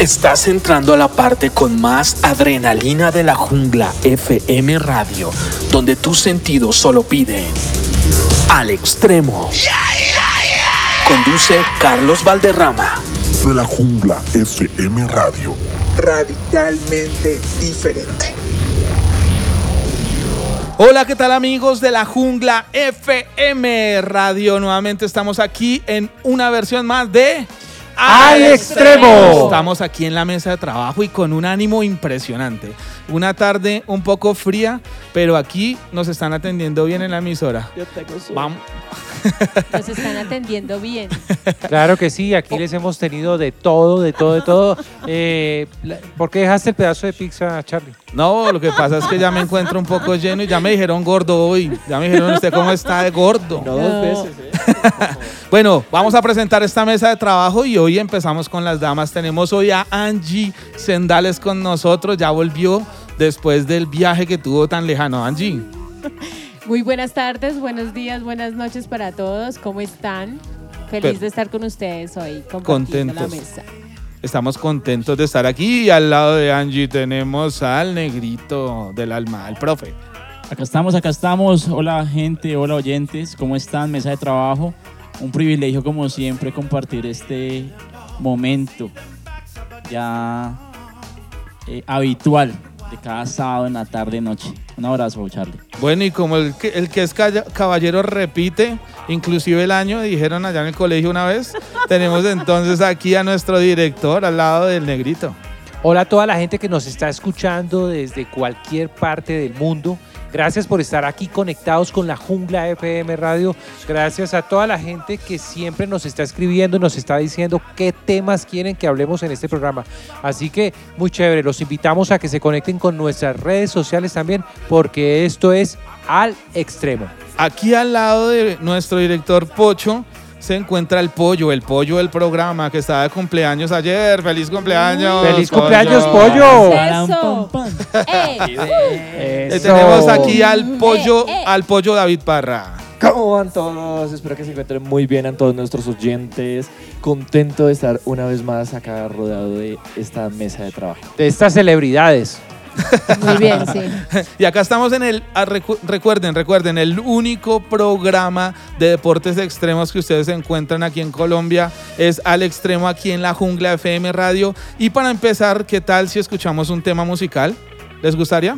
Estás entrando a la parte con más adrenalina de la jungla FM Radio, donde tus sentidos solo piden al extremo. Conduce Carlos Valderrama. De la jungla FM Radio. Radicalmente diferente. Hola, ¿qué tal amigos de la jungla FM Radio? Nuevamente estamos aquí en una versión más de al extremo. Estamos aquí en la mesa de trabajo y con un ánimo impresionante. Una tarde un poco fría, pero aquí nos están atendiendo bien en la emisora. Yo tengo Vamos. Nos están atendiendo bien. Claro que sí, aquí les hemos tenido de todo, de todo, de todo. Eh, ¿Por qué dejaste el pedazo de pizza, Charlie? No, lo que pasa es que ya me encuentro un poco lleno y ya me dijeron gordo hoy. Ya me dijeron usted cómo está de gordo. No dos veces, ¿eh? Bueno, vamos a presentar esta mesa de trabajo y hoy empezamos con las damas. Tenemos hoy a Angie Sendales con nosotros. Ya volvió después del viaje que tuvo tan lejano. Angie. Muy buenas tardes, buenos días, buenas noches para todos. ¿Cómo están? Feliz Pero- de estar con ustedes hoy, compartiendo la Contentos. mesa. Estamos contentos de estar aquí y al lado de Angie tenemos al negrito del alma, al profe. Acá estamos, acá estamos. Hola gente, hola oyentes, ¿cómo están? Mesa de trabajo. Un privilegio como siempre compartir este momento ya eh, habitual de cada sábado en la tarde noche. Un abrazo, Charlie. Bueno, y como el que, el que es caballero repite, inclusive el año, dijeron allá en el colegio una vez, tenemos entonces aquí a nuestro director al lado del negrito. Hola a toda la gente que nos está escuchando desde cualquier parte del mundo. Gracias por estar aquí conectados con la Jungla FM Radio. Gracias a toda la gente que siempre nos está escribiendo y nos está diciendo qué temas quieren que hablemos en este programa. Así que muy chévere, los invitamos a que se conecten con nuestras redes sociales también porque esto es al extremo. Aquí al lado de nuestro director Pocho se encuentra el pollo, el pollo del programa que estaba de cumpleaños ayer. ¡Feliz cumpleaños! ¡Feliz pollo! cumpleaños, pollo! Eso. Eso. tenemos aquí al pollo, Eh, eh. al pollo David Parra. ¿Cómo van todos? Espero que se encuentren muy bien a todos nuestros oyentes. Contento de estar una vez más acá rodeado de esta mesa de trabajo. De estas celebridades. Muy bien, sí. Y acá estamos en el, ah, recu- recuerden, recuerden, el único programa de deportes extremos que ustedes encuentran aquí en Colombia es Al Extremo aquí en la Jungla FM Radio. Y para empezar, ¿qué tal si escuchamos un tema musical? ¿Les gustaría?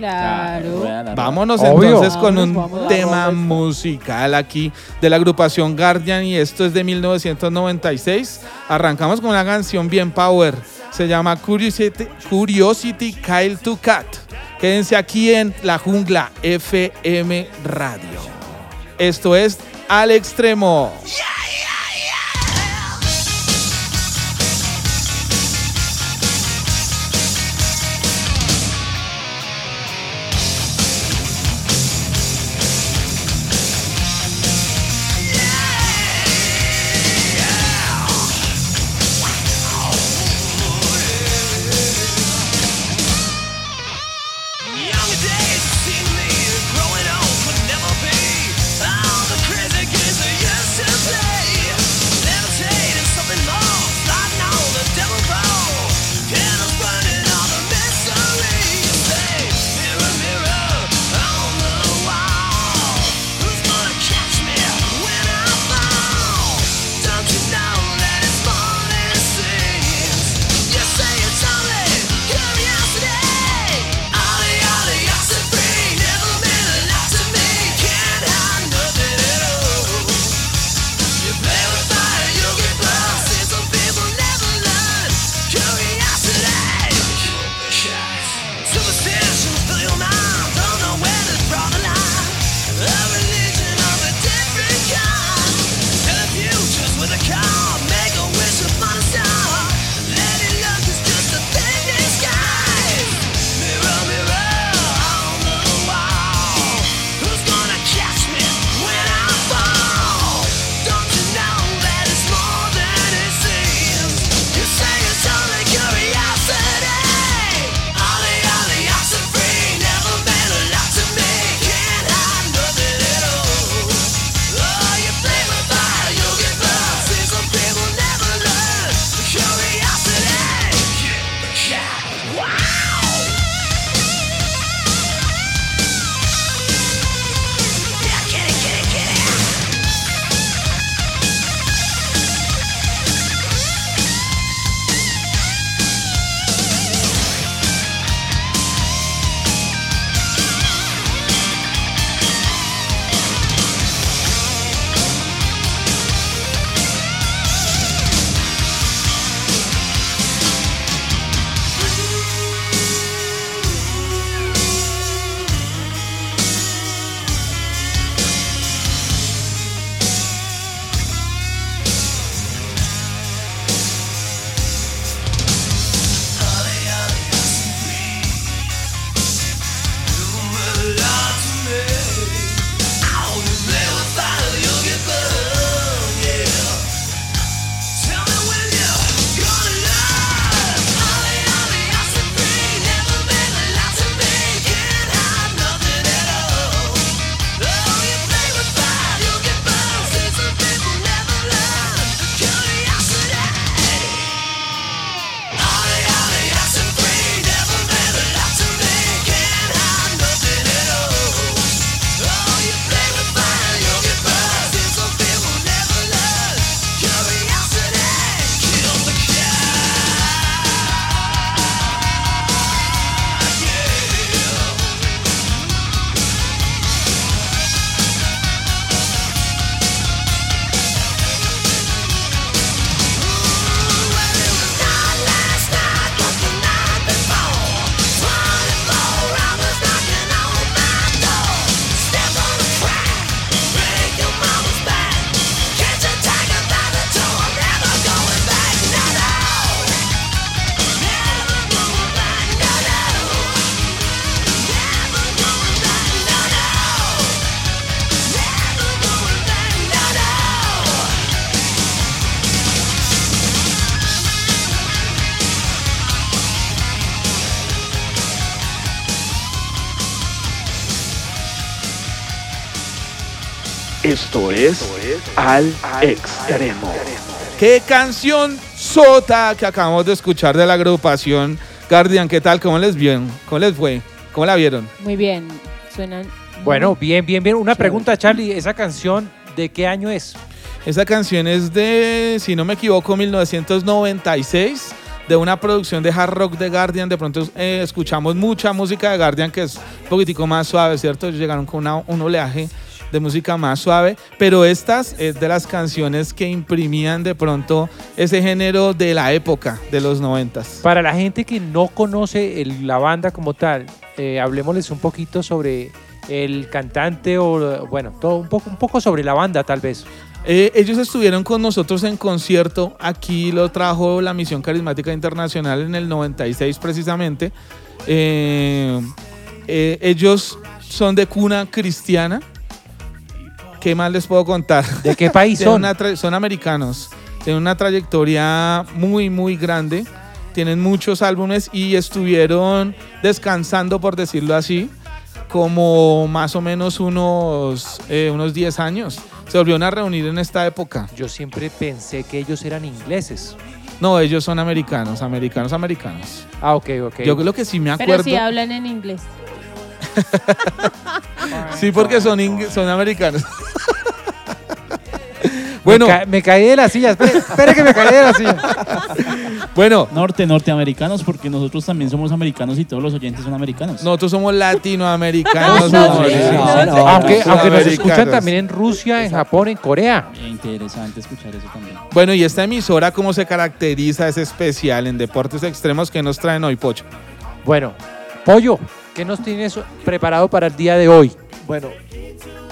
Claro. Vámonos Obvio. entonces con un Vámonos, vámonos. tema musical aquí de la agrupación Guardian y esto es de 1996. Arrancamos con una canción bien power. Se llama Curiosity, Curiosity Kyle to Cat. Quédense aquí en la jungla FM Radio. Esto es Al Extremo. Esto es Al Extremo. ¿Qué canción sota que acabamos de escuchar de la agrupación Guardian? ¿Qué tal? ¿Cómo les vieron? ¿Cómo les fue? ¿Cómo la vieron? Muy bien. Suenan. Bueno, bien, bien, bien. Una pregunta, Charlie. ¿Esa canción de qué año es? Esa canción es de, si no me equivoco, 1996, de una producción de hard rock de Guardian. De pronto eh, escuchamos mucha música de Guardian que es un poquitico más suave, ¿cierto? Ellos llegaron con una- un oleaje de música más suave, pero estas es de las canciones que imprimían de pronto ese género de la época de los noventas. Para la gente que no conoce el- la banda como tal, eh, hablemosles un poquito sobre el cantante o, bueno, todo un poco, un poco sobre la banda tal vez. Eh, ellos estuvieron con nosotros en concierto. Aquí lo trajo la Misión Carismática Internacional en el 96 precisamente. Eh, eh, ellos son de cuna cristiana. ¿Qué más les puedo contar? ¿De qué país son? son americanos. Tienen una trayectoria muy, muy grande. Tienen muchos álbumes y estuvieron descansando, por decirlo así, como más o menos unos, eh, unos 10 años. Se volvieron a reunir en esta época. Yo siempre pensé que ellos eran ingleses. No, ellos son americanos, americanos, americanos. Ah, ok, ok. Yo creo que sí me Pero acuerdo. si hablan en inglés. Sí, porque son, ing- son americanos. bueno, Me, ca- me caí de la silla. Espere, espere que me caí de la silla. bueno, Norte, norteamericanos, porque nosotros también somos americanos y todos los oyentes son americanos. nosotros somos latinoamericanos. No, Mauricio. no, no, aunque, aunque nos Sudamericanos. escuchan también en Rusia, en Japón, en Corea. Eh, Interesante escuchar eso también. Bueno, y esta emisora, ¿cómo se caracteriza? Es especial en deportes extremos que nos traen hoy, Pocho. Bueno, Pollo, ¿qué nos tienes preparado para el día de hoy? Bueno,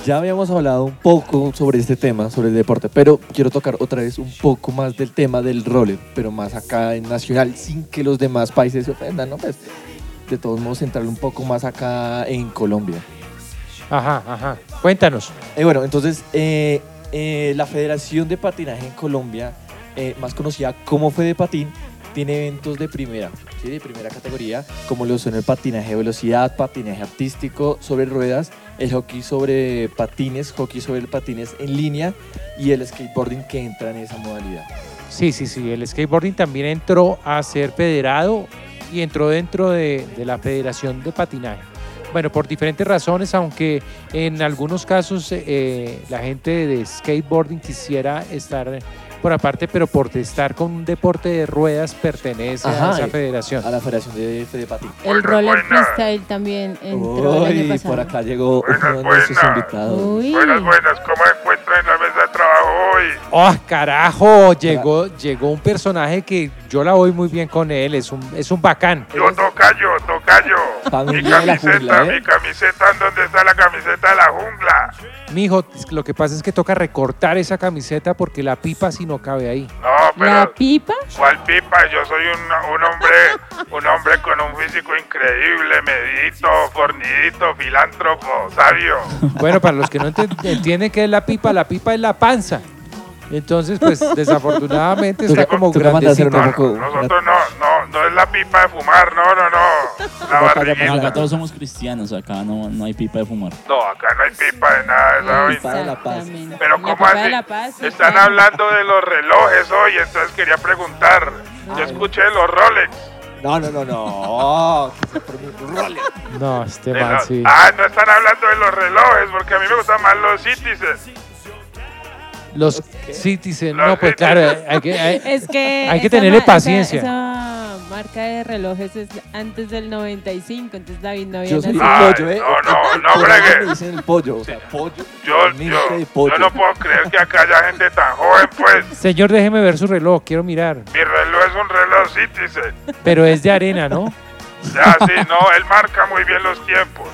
ya habíamos hablado un poco sobre este tema, sobre el deporte, pero quiero tocar otra vez un poco más del tema del roller, pero más acá en nacional, sin que los demás países se ofendan, ¿no? Pues de todos modos centrar un poco más acá en Colombia. Ajá, ajá. Cuéntanos. Eh, bueno, entonces eh, eh, la Federación de Patinaje en Colombia, más conocida como Fede Patín, tiene eventos de primera, ¿sí? de primera categoría, como lo son el patinaje de velocidad, patinaje artístico sobre ruedas, el hockey sobre patines, hockey sobre patines en línea y el skateboarding que entra en esa modalidad. Sí, sí, sí. El skateboarding también entró a ser federado y entró dentro de, de la Federación de Patinaje. Bueno, por diferentes razones, aunque en algunos casos eh, la gente de skateboarding quisiera estar por aparte, pero por estar con un deporte de ruedas pertenece a Ajá, esa eh, federación. A la Federación de Fede Patín. El roller freestyle también entró el año Uy, pasado. por acá llegó Buenas, uno de nuestros buenas. invitados. Uy. Buenas, buenas, ¿cómo encuentran en la ¡Oh, carajo! Llegó, llegó un personaje que yo la voy muy bien con él, es un, es un bacán. Yo, tocayo, tocayo. Mi la camiseta, jungla, ¿eh? mi camiseta, ¿en dónde está la camiseta de la jungla? Mijo, lo que pasa es que toca recortar esa camiseta porque la pipa si no cabe ahí. No, ¿La pipa? ¿cuál pipa? Yo soy un, un hombre, un hombre con un físico increíble, medito, fornidito, filántropo, sabio. Bueno, para los que no entienden qué es la pipa, la pipa es la panza. Entonces, pues desafortunadamente está como grandecito. No, nosotros no, no, no es la pipa de fumar, no, no, no. La barriguita. Acá todos somos cristianos, acá no, no hay pipa de fumar. No, acá no hay pipa de nada vaina. Pipa de la paz. Pero La ¿cómo así? de la paz, sí, Están claro. hablando de los relojes hoy, entonces quería preguntar. Yo escuché los Rolex. No, no, no, no. No, este man sí. Ah, no están hablando de los relojes, porque a mí me gustan más los Citizen. Los Citizen, Los no, pues Citizen. claro, hay que, hay- Es que. Hay que tenerle ma- esa- paciencia. Esa, marca de relojes es antes del 95, entonces David no había Yo soy. Ay, pollo, ¿eh? no, no, no el- bregue. Me dicen el pollo, o sea, pollo. Yo, yo, pollo. yo no puedo creer que acá haya gente tan joven, pues. Señor, déjeme ver su reloj, quiero mirar. Mi reloj es un reloj Citizen. Pero es de arena, ¿no? Ya, sí, no, él marca muy bien los tiempos.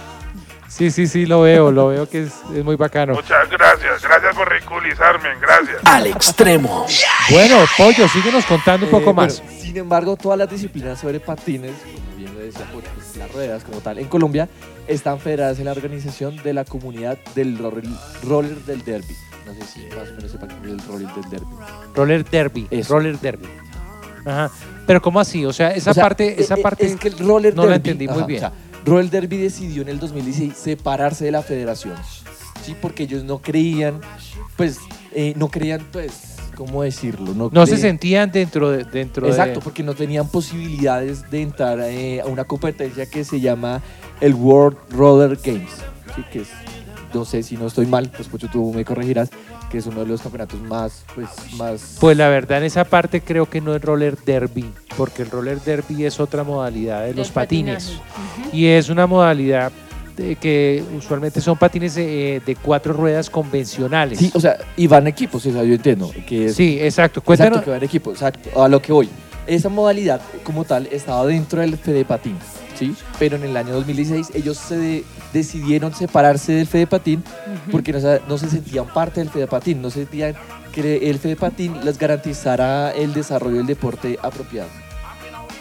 Sí, sí, sí, lo veo, lo veo que es, es muy bacano. Muchas gracias, gracias por ridiculizarme, gracias. Al extremo. Bueno, Pollo, síguenos contando un poco Eh, más. bueno, sin embargo, todas las disciplinas sobre patines, como bien lo decía Pollo, pues, las ruedas como tal, en Colombia, están federadas en la organización de la comunidad del roller, roller del derby. No sé si más o menos sepan qué es el roller del derby. Roller Derby, Eso. Roller Derby. Ajá. Pero ¿cómo así? O sea, esa O sea, parte, esa eh, parte es que el roller no la derby, entendí muy ajá, bien. o sea, roller derby decidió en el 2016 separarse de la federación. ¿sí? Porque ellos no creían, pues, eh, no creían, pues, ¿cómo decirlo? No se sentían dentro de... Dentro Exacto, de, porque no tenían posibilidades de entrar eh, a una competencia que se llama el World Roller Games, ¿sí? que es, no sé si no estoy mal, pues Pocho, tú me corregirás, que es uno de los campeonatos más, pues, más... Pues la verdad en esa parte creo que no es roller derby, porque el roller derby es otra modalidad de los patines. Y es una modalidad de que usualmente son patines eh, de cuatro ruedas convencionales. Sí, o sea, y van equipos, o sea, yo entiendo que es... Sí, exacto. Cuéntanos. Exacto, que van equipos, exacto, a lo que voy. Esa modalidad como tal estaba dentro del Fede Patín, ¿sí? Pero en el año 2016 ellos se de- decidieron separarse del Fede Patín Ujú. porque no se, no se sentían parte del Fede Patín, no se sentían que el Fede Patín les garantizara el desarrollo del deporte apropiado.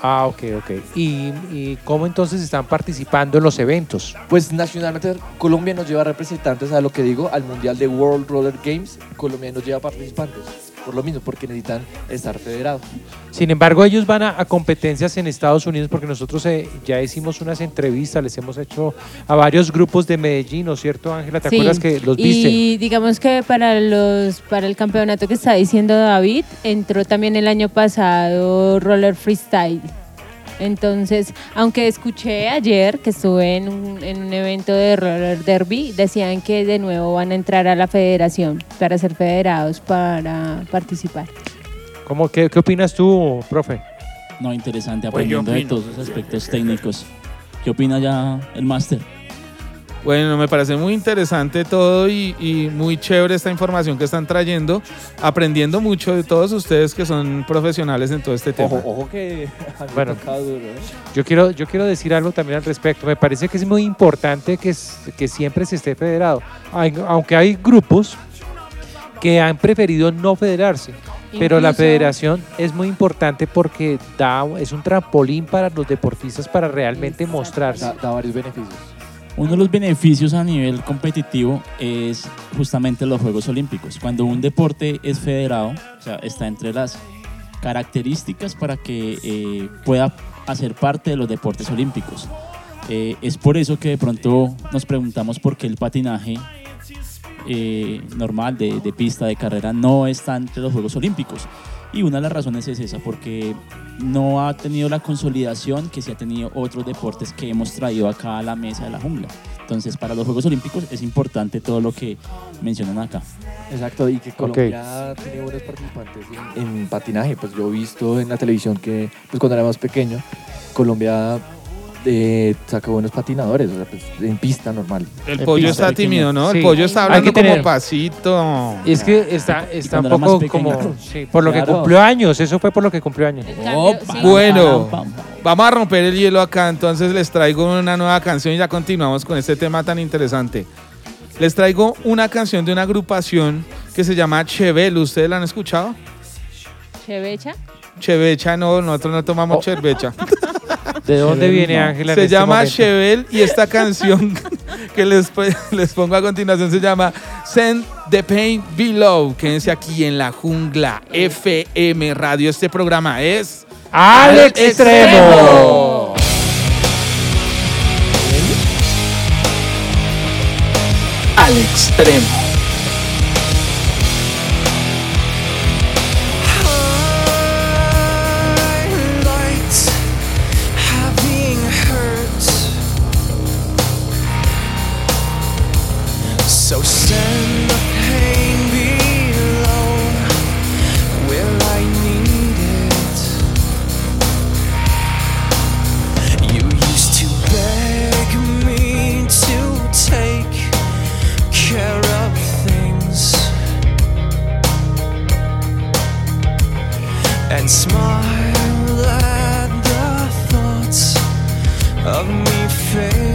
Ah, ok, ok. ¿Y, y cómo entonces están participando en los eventos? Pues nacionalmente Colombia nos lleva representantes a lo que digo, al Mundial de World Roller Games, Colombia nos lleva participantes, por lo mismo, porque necesitan estar federados. Sin embargo, ellos van a, a competencias en Estados Unidos porque nosotros eh, ya hicimos unas entrevistas, les hemos hecho a varios grupos de Medellín, ¿no es cierto, Ángela? ¿Te Sí, acuerdas que los viste? Y digamos que para los para el campeonato que está diciendo David, entró también el año pasado Roller Freestyle. Entonces, aunque escuché ayer que estuve en un, en un evento de Roller Derby, decían que de nuevo van a entrar a la federación para ser federados para participar. ¿Cómo, qué, ¿Qué opinas tú, profe? No, interesante, Pues aprendiendo de todos los aspectos técnicos. ¿Qué opina ya el máster? Bueno, me parece muy interesante todo y, y muy chévere esta información que están trayendo, aprendiendo mucho de todos ustedes que son profesionales en todo este tema. Ojo, ojo que Bueno. duro, ¿eh? Yo quiero, yo quiero decir algo también al respecto. Me parece que es muy importante que, que siempre se esté federado. Hay- aunque hay grupos que han preferido no federarse. Pero la Incluso- federación es muy importante porque da, es un trampolín para los deportistas para realmente mostrarse. Da, da varios beneficios. Uno de los beneficios a nivel competitivo es justamente los Juegos Olímpicos. Cuando un deporte es federado, o sea, está entre las características para que eh, pueda hacer parte de los deportes olímpicos. Eh, es por eso que de pronto nos preguntamos por qué el patinaje eh, normal de, de pista, de carrera, no está entre los Juegos Olímpicos. Y una de las razones es esa, porque no ha tenido la consolidación que se ha tenido otros deportes que hemos traído acá a la mesa de la jungla. Entonces, para los Juegos Olímpicos es importante todo lo que mencionan acá. Exacto, y que Colombia tiene buenos participantes en, en patinaje. Pues yo he visto en la televisión que pues cuando era más pequeño, Colombia eh, saca buenos patinadores, o sea, pues, en pista normal. El En pollo pista está tímido, ¿no? Sí. El pollo está Hay hablando que tener- como pasito. Es que está, está un cuando era más poco pequeño. como... sí, por lo que Claro. cumplió años, eso fue por lo que cumplió años. El cambio, Opa. sí. Bueno. Vamos a romper el hielo acá, entonces les traigo una nueva canción y ya continuamos con este tema tan interesante. Les traigo una canción de una agrupación que se llama Chevel. ¿Ustedes la han escuchado? Chevecha. Chevecha, no, nosotros no tomamos Oh. chevecha. ¿De dónde Chevel, viene. Ángela? Se este llama momento? Chevel y esta canción que les, les pongo a continuación se llama Send the Pain Below. Quédense aquí en la jungla FM Radio. Este programa es ¡Al extremo! Al extremo. Of me failing.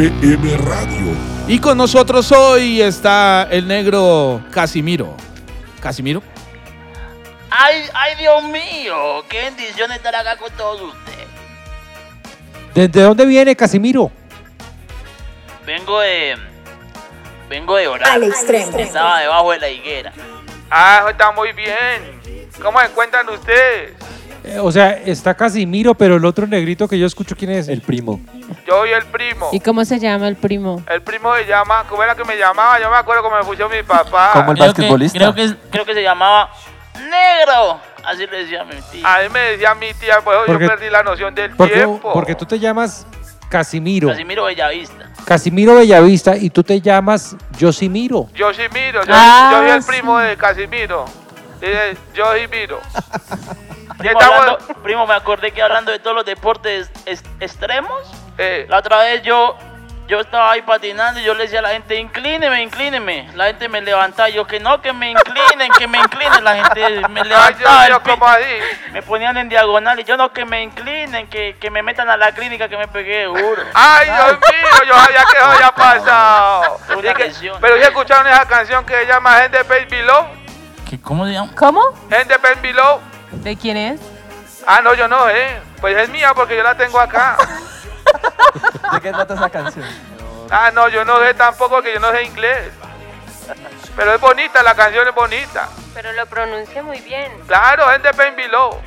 FM Radio. Y con nosotros hoy está el negro Casimiro. ¿Casimiro? Ay, ay, Dios mío, qué bendición estar acá con todos ustedes. ¿Desde dónde viene Casimiro? Vengo de. Vengo de orar. Al extremo. Estaba debajo de la higuera. Ah, está muy bien. ¿Cómo se encuentran ustedes? Eh, o sea, está Casimiro, pero el otro negrito que yo escucho, ¿quién es? El primo. Yo soy el primo. ¿Y cómo se llama el primo? El primo se llama, ¿cómo era que me llamaba? Yo me acuerdo cómo me puso mi papá. Como el Creo que, basquetbolista. creo, que, creo que se llamaba Negro. Así le decía a mi tío. A mí me decía mi tía, pues yo Porque- perdí la noción del Porque, tiempo. porque tú te llamas Casimiro. Casimiro Bellavista. Casimiro Bellavista y tú te llamas Yosimiro. Yo sí miro, yo, Ah, yo soy el sí. primo de Casimiro. Yo sí miro. Primo, estamos- hablando- primo, me acordé que hablando de todos los deportes es- extremos, Eh, la otra vez yo, yo estaba ahí patinando y yo le decía a la gente, inclíneme, inclíneme. La gente me levantaba, y yo que no, que me inclinen, que me inclinen. La gente me ay, Dios levantaba, me ponían en diagonal y yo no, que me inclinen, que, que me metan a la clínica, que me pegué duro. Ay, Dios mío, yo sabía que eso había pasado. Que- pero ya escucharon esa canción que se llama Gente Below. ¿Qué, ¿Cómo se llama? ¿Cómo? Gente Pay Below. ¿De quién es? Ah, no, yo no, eh. Pues es mía porque yo la tengo acá. ¿De qué trata esa canción? Ah, no, yo no sé tampoco que yo no sé inglés. Pero es bonita, la canción es bonita. Pero lo pronuncia muy bien. Claro, Gente Pay Below.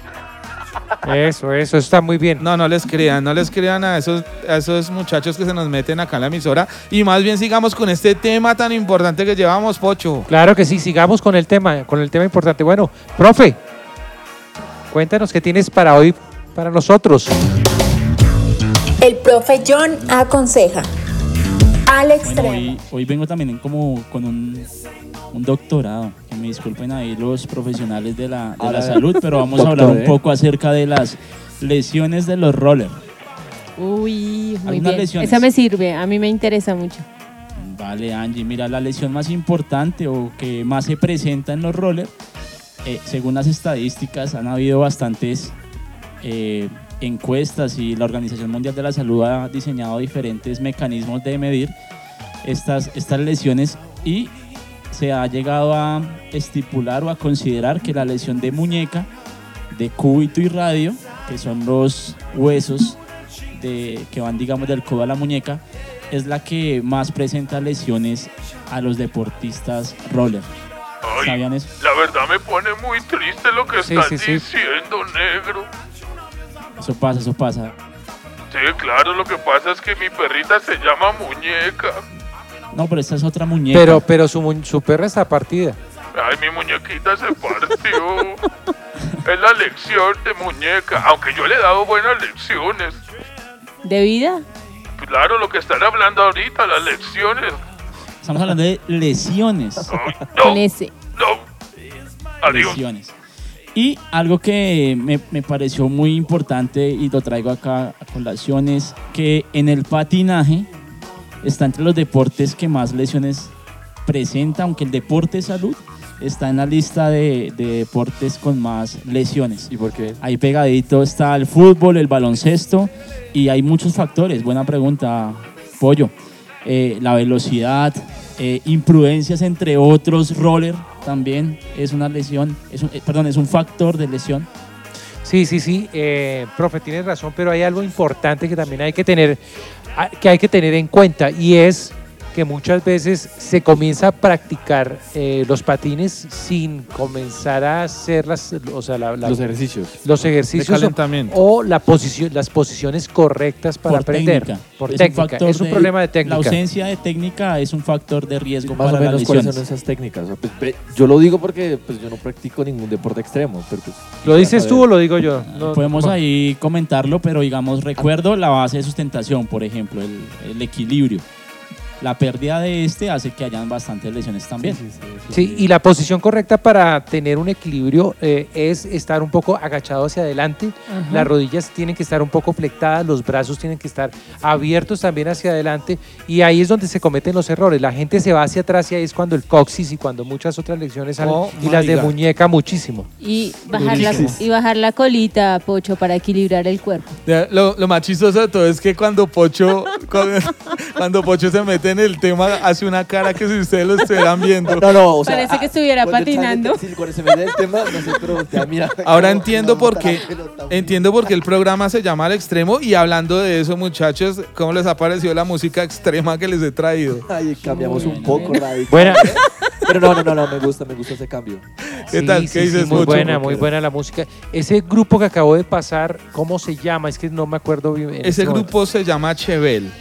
Eso, eso está muy bien. No, no les crean, no les crean a esos, a esos muchachos que se nos meten acá en la emisora. Y más bien sigamos con este tema tan importante que llevamos, Pocho. Claro que sí, sigamos con el tema, con el tema importante. Bueno, profe, cuéntanos qué tienes para hoy para nosotros. El profe John aconseja. Al Bueno, extremo. hoy, hoy vengo también como con un, un doctorado. Que me disculpen ahí los profesionales de la, de la salud, pero vamos a hablar un ¿eh? poco acerca de las lesiones de los rollers. Uy, muy bien. lesiones. Esa me sirve, a mí me interesa mucho. Vale, Angie, mira, la lesión más importante o que más se presenta en los rollers, eh, según las estadísticas, han habido bastantes eh, encuestas y la Organización Mundial de la Salud ha diseñado diferentes mecanismos de medir estas, estas lesiones y se ha llegado a estipular o a considerar que la lesión de muñeca, de cúbito y radio, que son los huesos de, que van, digamos, del codo a la muñeca, es la que más presenta lesiones a los deportistas roller. Ay, ¿Sabían eso? la verdad me pone muy triste lo que Sí, estás sí, sí. diciendo, negro. Eso pasa, eso pasa. Sí, claro, lo que pasa es que mi perrita se llama Muñeca. No, pero esta es otra muñeca. Pero, pero su, mu- su perra está partida. Ay, mi muñequita se partió. es la lección de muñeca, aunque yo le he dado buenas lecciones. ¿De vida? Claro, lo que están hablando ahorita, las lecciones. Estamos hablando de lesiones. Con ese. Adiós. Lesiones. Y algo que me, me pareció muy importante y lo traigo acá a colación es que en el patinaje está entre los deportes que más lesiones presenta, aunque el deporte salud, está en la lista de, de deportes con más lesiones. ¿Y por qué? Ahí pegadito está el fútbol, el baloncesto y hay muchos factores. Buena pregunta, Pollo. Eh, la velocidad, eh, imprudencias entre otros, roller también es una lesión, es un- eh, perdón, es un factor de lesión. Sí, sí, sí, profe, tienes razón, pero hay algo importante que también hay que tener, que hay que tener en cuenta y es que muchas veces se comienza a practicar eh, los patines sin comenzar a hacer las, o sea, la- la- Los ejercicios. los ejercicios De o- calentamiento. o la posición, las posiciones correctas para por aprender. técnica. Por es técnica, un es un problema de técnica. La ausencia de técnica es un factor de riesgo Más para o menos las cuáles son esas técnicas. O sea, pues, yo lo digo porque pues, yo no practico ningún deporte extremo. Pero, pues, ¿Lo dices tú o lo digo yo? No, Podemos no. ahí comentarlo, pero digamos, recuerdo la base de sustentación, por ejemplo, el, el equilibrio. La pérdida de este hace que hayan bastantes lesiones también. Sí, y la posición correcta para tener un equilibrio eh, es estar un poco agachado hacia adelante. Ajá. Las rodillas tienen que estar un poco flectadas, los brazos tienen que estar abiertos también hacia adelante. Y ahí es donde se cometen los errores. La gente se va hacia atrás y ahí es cuando el coxis y cuando muchas otras lecciones salen. Oh, y las de God. muñeca muchísimo. Y bajar, la, y bajar la colita, Pocho, para equilibrar el cuerpo. Lo, lo más chistoso de todo es que cuando Pocho, cuando, cuando Pocho se mete en el tema, hace una cara que si ustedes lo estuvieran viendo. No, no, o sea, Parece que estuviera cuando patinando. sí, cuando se en el tema, no mira. Ahora como- entiendo por qué, la pelota. entiendo por qué el programa se llama Al Extremo y hablando de eso, muchachos, ¿cómo les ha parecido la música extrema que les he traído? Ay, cambiamos un poco radical. Buena. Pero no, no, no, no, me gusta, me gusta ese cambio. ¿Qué Sí, tal? sí, ¿Qué sí, dices, muy Pocho? buena, muy buena la música. Ese grupo que acabó de pasar, ¿cómo se llama? Es que no me acuerdo bien. en Ese este momento. grupo se llama Chevel.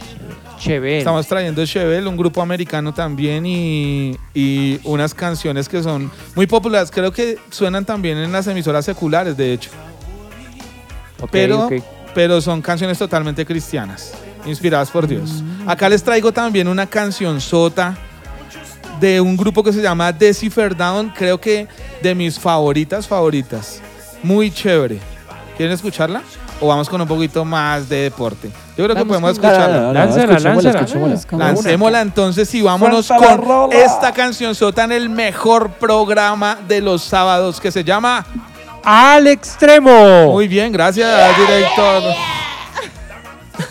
Chevel. Estamos trayendo Chevel, un grupo americano también y, y unas canciones que son muy populares. Creo que suenan también en las emisoras seculares, de hecho. Pero, pero son canciones totalmente cristianas, inspiradas por Dios. Acá les traigo también una canción sota de un grupo que se llama Decipher Down, creo que de mis favoritas, favoritas. Muy chévere. ¿Quieren escucharla? ¿O vamos con un poquito más de deporte? Yo creo que Vamos podemos escucharla. Lánzala, lánzala. Lancémosla entonces y vámonos Suelta con esta canción sota en el mejor programa de los sábados que se llama Al extremo. Muy bien, gracias, director.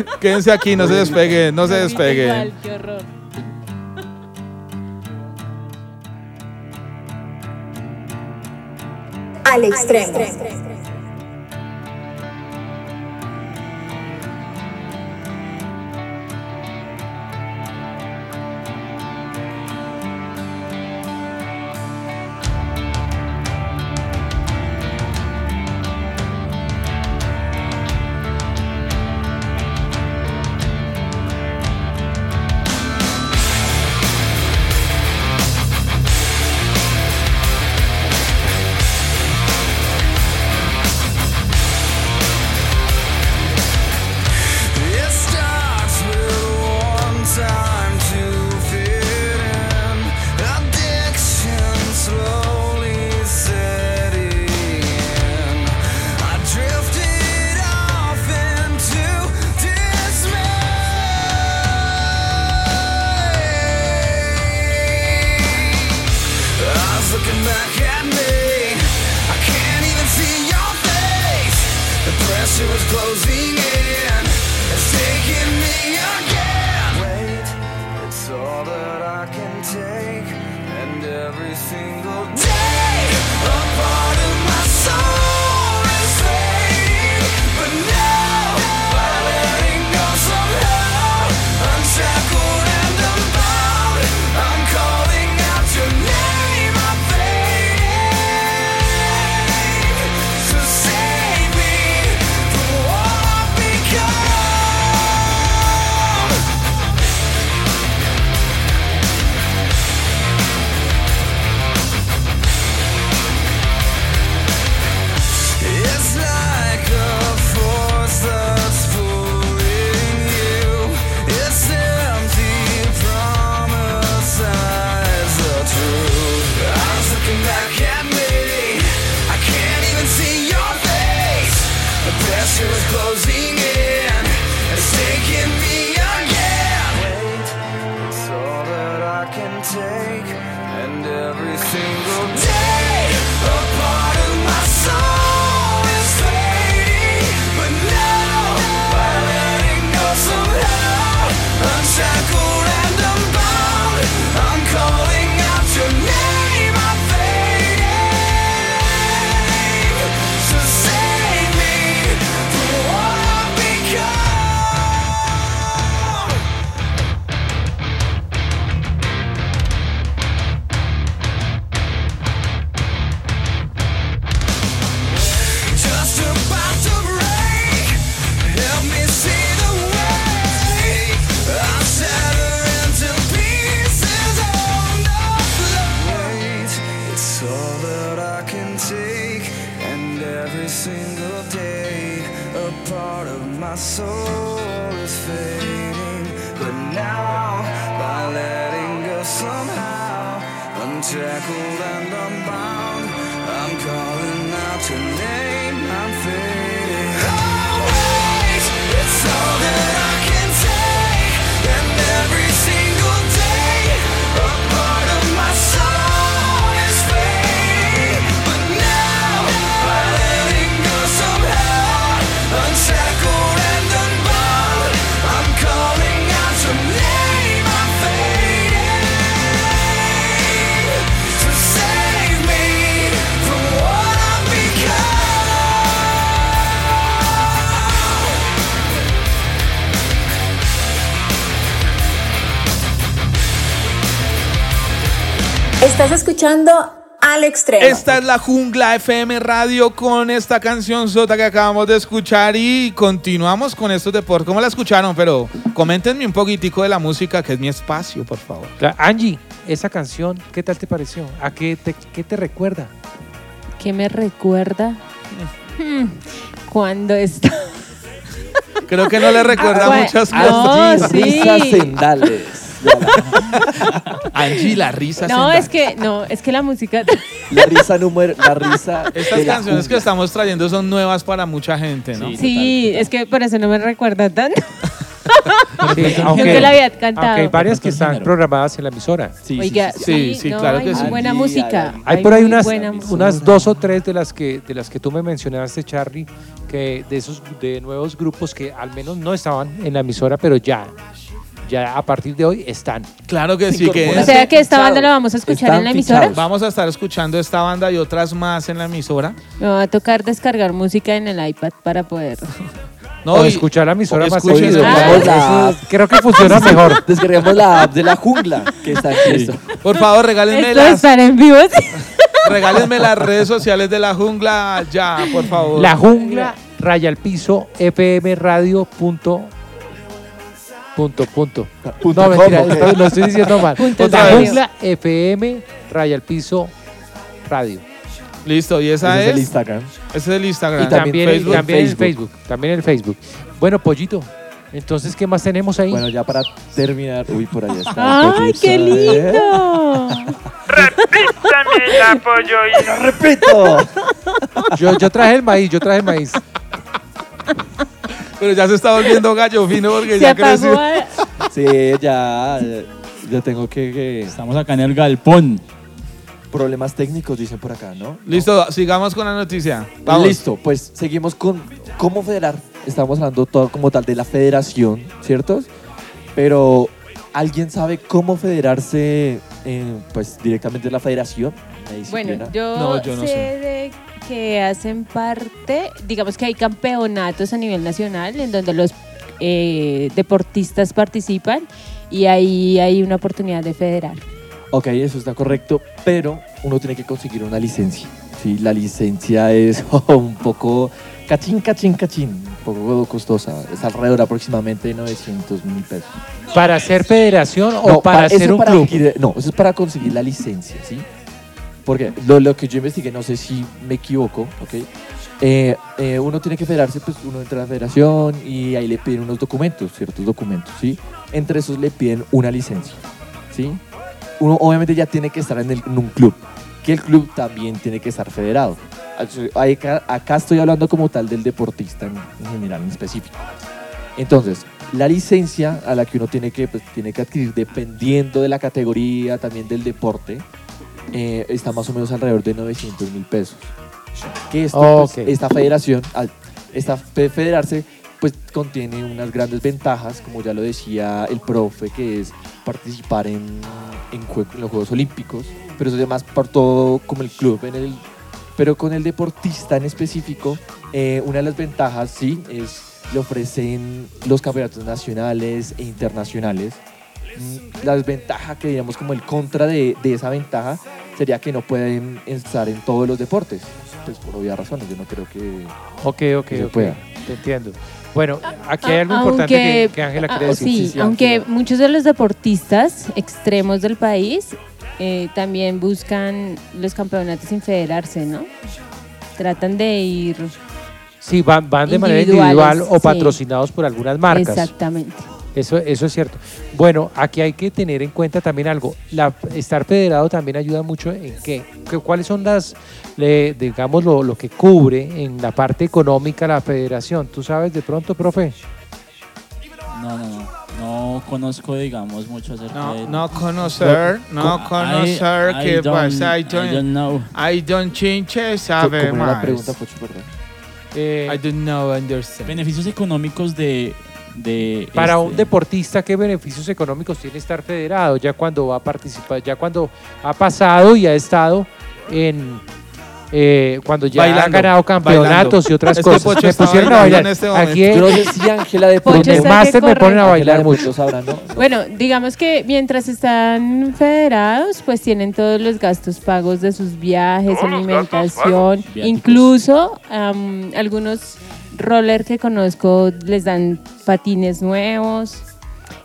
Quédense aquí, no se despeguen, no se despeguen. Qué horror. Al extremo. Escuchando Al Extremo. Esta es la Jungla FM Radio con esta canción sota que acabamos de escuchar y continuamos con estos deportes. ¿Cómo la escucharon? Pero coméntenme un poquitico de la música, que es mi espacio, por favor. Angie, esa canción, ¿qué tal te pareció? ¿A qué te, qué te recuerda? ¿Qué me recuerda? Hmm, Cuando está. Creo que no le recuerda Ah, bueno, muchas no, cosas. sí. Risas sendales. Angie, la risa. No, es que no, es que la música. La risa número, la risa. Estas de la canciones que estamos trayendo son nuevas para mucha gente, ¿no? Sí, es que por eso no me recuerda tanto. Sí, Yo que la había cantado. aunque hay varias que están género. programadas en la emisora. Oiga, sí, sí, no, claro hay que sí. buena música. Hay por ahí unas, unas dos o tres de las que de las que tú me mencionaste, Charlie, que de esos de nuevos grupos que al menos no estaban en la emisora, pero ya, ya a partir de hoy están. Claro que sí, que O sea que esta banda la vamos a escuchar en la emisora. Vamos a estar escuchando esta banda y otras más en la emisora. Me va a tocar descargar música en el iPad para poder. No, o y- escuchar la emisora o más escuchen- seguido. Ah. Creo que funciona mejor. Descargamos la app de la jungla que está aquí. esto. Por favor, regálenme Esto de las, estar en vivo. regálenme las redes sociales de la jungla ya, por favor. La jungla raya al piso fm radio punto punto punto. Punto no, mentira, lo estoy diciendo mal. Punto La radio. jungla fm raya al piso radio. Listo, y esa Ese es el es. Instagram. Ese es el Instagram. Y también, Facebook. también en el Facebook. Facebook. También el Facebook. Bueno, Pollito, entonces, ¿qué más tenemos ahí? Bueno, ya para terminar. Uy, por allá está. el ¡Ay, pollito, qué ¿eh? lindo! Repítame el apoyo y ¡Lo repito! yo, yo traje el maíz, yo traje el maíz. Pero ya se está volviendo gallo fino porque Se ya apagó. creció. a- Sí, ya. Ya tengo que, que- Estamos acá en el galpón. Problemas técnicos, dicen por acá, ¿no? Listo, sigamos con la noticia. Vamos. Listo, pues seguimos con cómo federar. Estamos hablando todo como tal de la federación, ¿cierto? Pero ¿alguien sabe cómo federarse eh, pues directamente en la federación? La disciplina? Bueno, yo, No, yo no sé, sé. de que hacen parte, digamos que hay campeonatos a nivel nacional en donde los eh, deportistas participan y ahí hay una oportunidad de federar. Ok, eso está correcto, pero uno tiene que conseguir una licencia. Sí, la licencia es un poco cachín, cachín, cachín, un poco costosa. Es alrededor aproximadamente de 900 mil pesos. ¿Para ser federación o No, para, eso ser un para club? adquirir- no, eso es para conseguir la licencia, ¿sí? Porque lo, que yo investigué, no sé si me equivoco, ¿ok? Eh, eh, uno tiene que federarse, pues uno entra a la federación y ahí le piden unos documentos, ciertos documentos, ¿sí? Entre esos le piden una licencia, ¿sí? Uno obviamente ya tiene que estar en, un club, que el club también tiene que estar federado. Acá, estoy hablando como tal del deportista en, en general, en específico. Entonces, la licencia a la que uno tiene que, pues, tiene que adquirir dependiendo de la categoría, también del deporte, eh, está más o menos alrededor de 900 mil pesos. Que esto, pues, Ok. esta federación, al esta fe- federarse, pues contiene unas grandes ventajas, como ya lo decía el profe, que es participar en, en jue- en los Juegos Olímpicos, pero eso es más por todo como el club, en el, pero con el deportista en específico, eh, una de las ventajas, sí, es le ofrecen los campeonatos nacionales e internacionales. Mm, La desventaja que diríamos como el contra de, de esa ventaja sería que no pueden estar en todos los deportes, pues por obvias razones, yo no creo que... Ok, ok, que se pueda. Te entiendo. Bueno, aquí hay algo Aunque- importante que- Ángela ah, quiere decir. Sí, Sí, sí, aunque muchos de los deportistas extremos del país eh, también buscan los campeonatos sin federarse, ¿no? tratan de ir Sí, van, van de manera individual o sí. patrocinados por algunas marcas. exactamente. Eso, eso es cierto. Bueno, aquí hay que tener en cuenta también algo. La, estar federado también ayuda mucho en qué. ¿Qué- ¿Cuáles son las, le- digamos, lo, lo que cubre en la parte económica la federación? ¿Tú sabes de pronto, profe? No, no, no. No conozco, digamos, mucho acerca No, de... no conocer, no I- conocer, I ¿qué don't- pasa? I I don't, don't know. I don't chinche sabe ¿Cómo era la más. pregunta, Pocho, perdón? Eh, I don't know, understand. Beneficios económicos de... de Para este- un deportista, ¿qué beneficios económicos tiene estar federado? Ya cuando va a participar, ya cuando ha pasado y ha estado en. eh, cuando ya ha Bailando, ganado campeonatos bailando. y otras cosas. Me pusieron a bailar. en este momento. Aquí Yo no sé si Ángela de el máster me ponen a bailar mucho. pronto sabrá, ¿no? No. Bueno, digamos que mientras están federados, pues tienen todos los gastos pagos de sus viajes, Todos alimentación, incluso algunos roller que conozco les dan patines nuevos.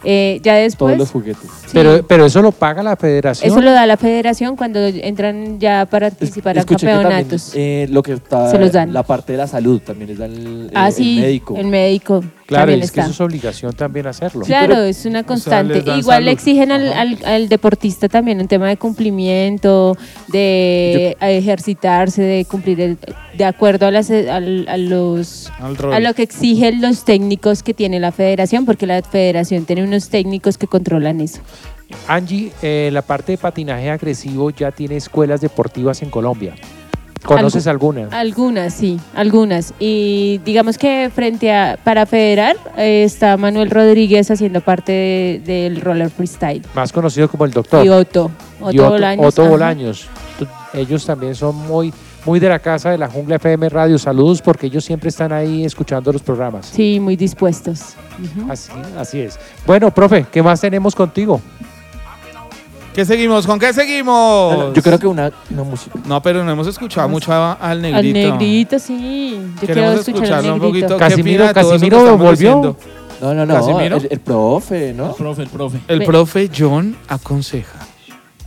Eh, ya después, Todos los juguetes. sí, Pero, pero eso lo paga la federación. eso lo da la federación cuando entran ya para participar a que también campeonatos. eh, lo que está Se los dan. la parte de la salud también les da el, ah, el sí, médico. el médico claro, es que está. eso es obligación también hacerlo. Claro, pero- es una constante. Igual le exigen al, al- al deportista también un tema de cumplimiento, de ejercitarse, de cumplir el- de acuerdo a, las, al- a los a lo que exigen los técnicos que tiene la federación, porque la federación tiene unos técnicos que controlan eso. Angie, eh, la parte de patinaje agresivo ya tiene escuelas deportivas en Colombia. ¿Conoces Algu- alguna? Algunas, sí, algunas. Y digamos que frente a, para federar, eh, está Manuel Rodríguez haciendo parte de- del roller freestyle. Más conocido como el doctor. Y Otto, Otto, y Otto, Bolaños. Otto ajá. Bolaños. Tú- Ellos también son muy, muy de la casa de la Jungla FM Radio. Saludos porque ellos siempre están ahí escuchando los programas. Sí, muy dispuestos. Ujú. Así, así es. Bueno, profe, ¿qué más tenemos contigo? ¿Qué seguimos? ¿Con qué seguimos? Yo creo que una, una música. No, pero no hemos escuchado mucho a- al Al negrito. negrito, sí. Yo quiero Queremos escuchar al un negrito. poquito. ¿Qué Casimiro- opina de todo eso que Casimiro estamos volvió. diciendo? No, no, no. ¿Casimiro? El, el profe, ¿no? El profe, el profe. El Ve- profe John aconseja.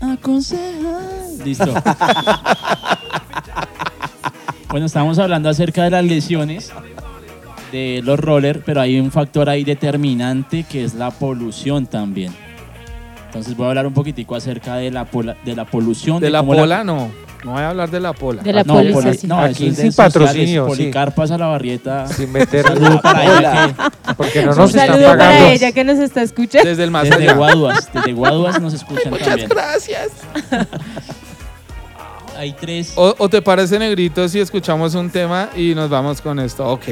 Aconseja. Listo. bueno, estamos hablando acerca de las lesiones de los rollers, pero hay un factor ahí determinante que es la polución también. Entonces voy a hablar un poquitico acerca de la, pola- de la polución. De la cómo pola, no. No voy a hablar de la pola. De la no, sí. no, Aquí es de sin sociales, patrocinio, sí. Policarpas a la barrieta. Sin meter Saludo para ella que porque no nos están saludo para pagando. ella que nos está escuchando. Desde el más desde allá. Guaduas, desde Guaduas nos escuchan también. gracias. Hay tres. O, o te parece negrito si escuchamos un tema y nos vamos con esto? Ok.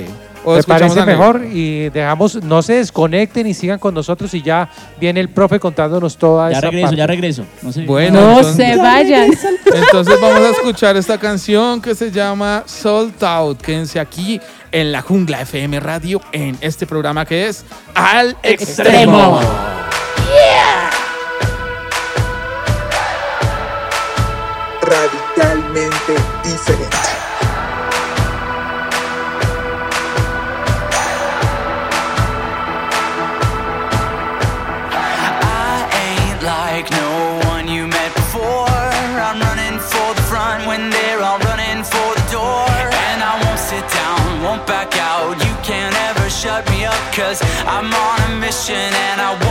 O ¿Te escuchamos parece mejor? Y dejamos, no se desconecten y sigan con nosotros y ya viene el profe contándonos toda Ya esa regreso, parte. ya regreso. No sé. Bueno, No entonces, se vayan. entonces vamos a escuchar esta canción que se llama Sold Out. Quédense aquí en la Jungla FM Radio en este programa que es Al Extremo. radicalmente and I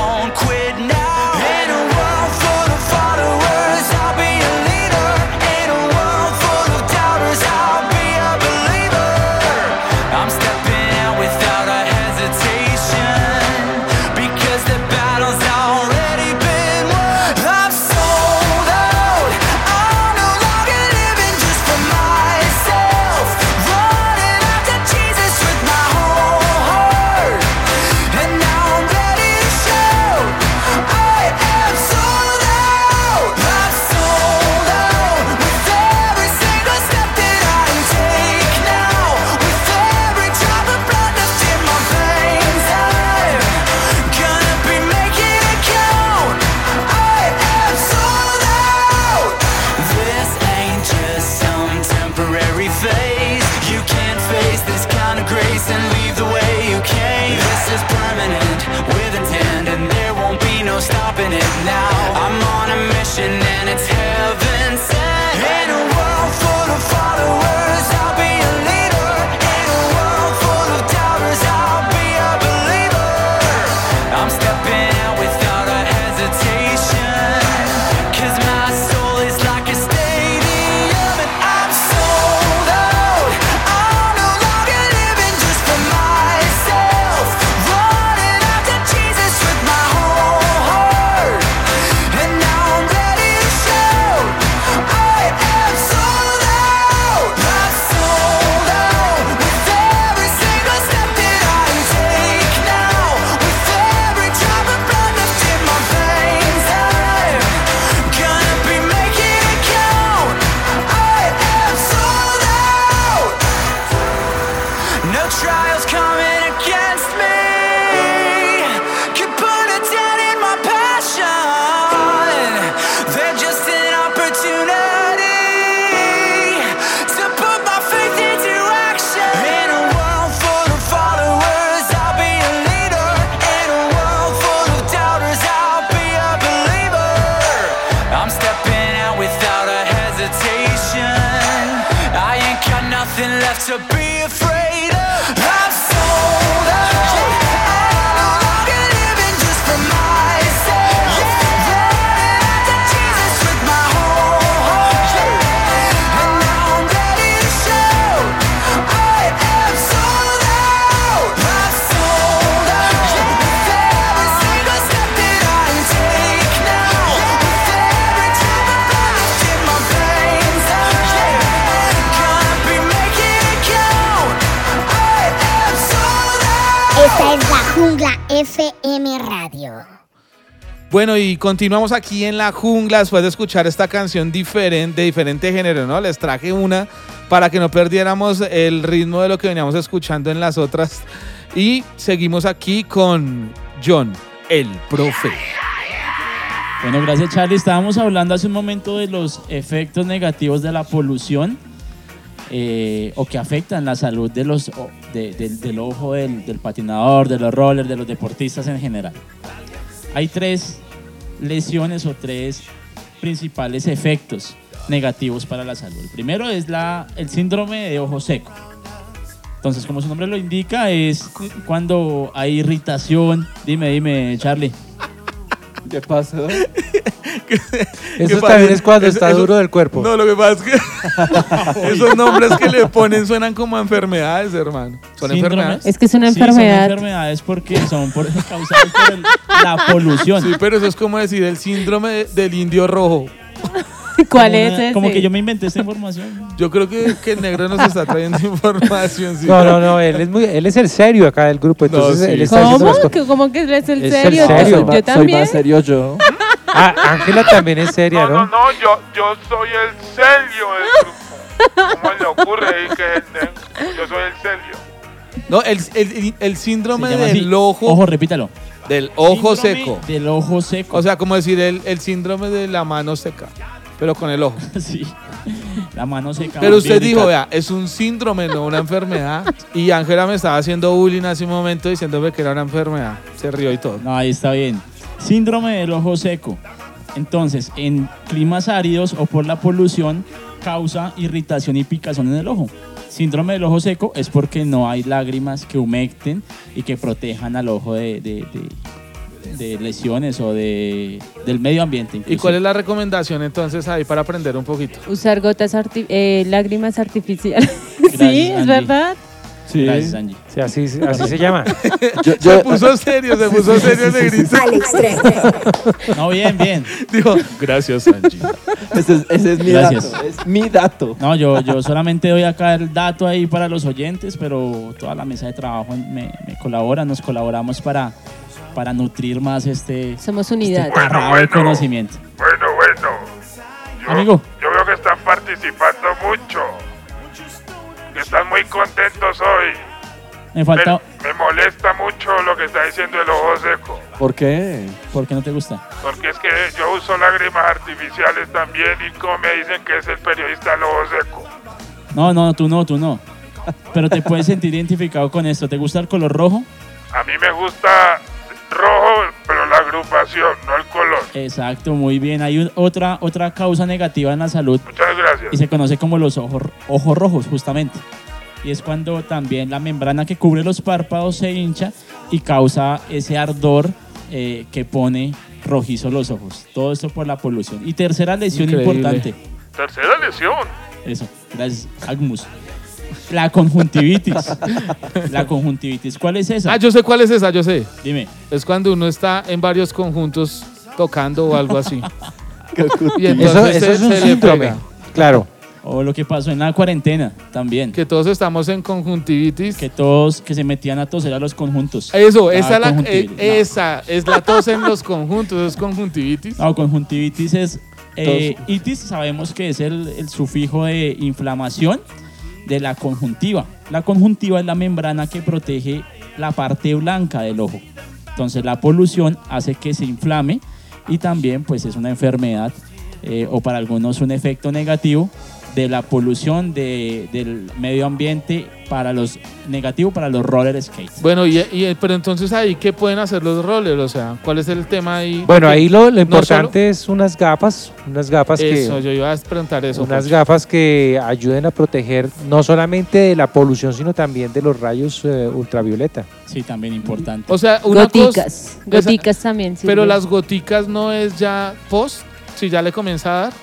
Jungla FM Radio. Bueno, y continuamos aquí en la jungla después de escuchar esta canción diferente, de diferente género, ¿no? Les traje una para que no perdiéramos el ritmo de lo que veníamos escuchando en las otras. Y seguimos aquí con John, el profe. Bueno, gracias Charlie. Estábamos hablando hace un momento de los efectos negativos de la polución eh, o que afectan la salud de los, del- ojo del, patinador, de los rollers, de los deportistas en general. Hay tres lesiones o tres principales efectos negativos para la salud. El primero es la, el síndrome de ojo seco. Entonces, como su nombre lo indica, es cu- cuando hay irritación. Dime, dime, Charlie. ¿Qué pasó? Eso pasa? también es cuando Eso- está eso- duro del cuerpo. No, lo que pasa es que esos nombres que le ponen suenan como enfermedades, hermano. ¿Son enfermedades? Es que es una Sí, son enfermedad. enfermedades porque son por, causadas por el- la polución. Sí, pero eso es como decir el síndrome de- del indio rojo. ¿Cuál Como es una- ese? Como que yo me inventé esta información. Yo creo que, que el negro nos está trayendo información. sí. No, no, no, él es, muy, él es el serio acá del grupo, entonces sí. él está haciendo ¿Cómo? las cosas. ¿Que- ¿Cómo que es el Es el serio? serio. Yo- ma- soy también. más serio yo. Ah, Ángela también es seria, No, no, ¿no? no, yo, yo soy el celio del grupo. ¿Cómo le ocurre ahí que es el- yo soy el celio? No, el, el- el síndrome del así. ojo, Ojo, repítalo. del ojo Síndrome seco. Del ojo seco. O sea, como decir el, el síndrome de la mano seca, pero con el ojo. sí. La mano seca. Pero usted dijo, vea, es un síndrome, no una enfermedad. Y Ángela me estaba haciendo bullying hace un momento diciéndome que era una enfermedad. Se rió y todo. No, ahí está bien. Síndrome del ojo seco. Entonces, en climas áridos o por la polución, causa irritación y picazón en el ojo. Síndrome del ojo seco es porque no hay lágrimas que humecten y que protejan al ojo de, de- de- de lesiones o de, del medio ambiente. ¿Y cuál es la recomendación entonces ahí para aprender un poquito? Usar gotas arti- eh, lágrimas artificiales. Gracias, sí, es verdad. Sí. Gracias, Angie. Sí, así, así se llama. Yo, Se yo- puso serio, se puso serio negrito. Al extremo. No, bien, bien. Dijo, gracias Angie. ese, es, ese es mi Gracias. dato. Es mi dato. No, yo, yo solamente doy acá el dato ahí para los oyentes, pero toda la mesa de trabajo me, me colabora, nos colaboramos para, para nutrir más este, Somos unidad. este tarrado de conocimiento. Bueno, bueno. Yo, Amigo. yo veo que están participando mucho. Que están muy contentos hoy. Me falta... Me, me molesta mucho lo que está diciendo el ojo seco. ¿Por qué? ¿Por qué no te gusta? Porque es que yo uso lágrimas artificiales también y como me dicen que es el periodista el ojo seco. No, no, tú no, tú no. Pero te puedes sentir identificado con esto. ¿Te gusta el color rojo? A mí me gusta rojo, pero la agrupación, no el color. Exacto, muy bien. Hay un- otra, otra causa negativa en la salud Muchas gracias. y se conoce como los ojos, ojos rojos, justamente. Y es cuando también la membrana que cubre los párpados se hincha y causa ese ardor eh, que pone rojizo los ojos. Todo esto por la polución. Y tercera lesión Increíble. importante. Tercera lesión. Eso, gracias, Agmus. La conjuntivitis. La conjuntivitis, ¿cuál es esa? Ah, yo sé cuál es esa, yo sé. Dime. Es cuando uno está en varios conjuntos tocando o algo así. Y Eso, entonces eso se- es un se síndrome. Claro. O lo que pasó en la cuarentena también. Que todos estamos en conjuntivitis. Que todos que se metían a toser a los conjuntos. Eso, esa, es la- conjuntivitis. eh, esa es la tos en los conjuntos, es conjuntivitis. No, conjuntivitis es. eh, itis sabemos que es el, el sufijo de inflamación de la conjuntiva. La conjuntiva es la membrana que protege la parte blanca del ojo. Entonces la polución hace que se inflame y también pues es una enfermedad eh, o para algunos un efecto negativo de la polución de- del medio ambiente para los negativo para los roller skates. Bueno, y, y- pero entonces ahí, ¿qué pueden hacer los rollers? O sea, ¿cuál es el tema ahí? Bueno, ahí lo, lo no importante es unas gafas, unas gafas solo- que... Eso, yo iba a preguntar eso. unas Pocho. gafas que ayuden a proteger no solamente de la polución, sino también de los rayos eh, ultravioleta. Sí, también importante. O sea, una Goticas. cosa- Goticas también Pero sirven. las goticas no es ya post, si ya le comienza a dar.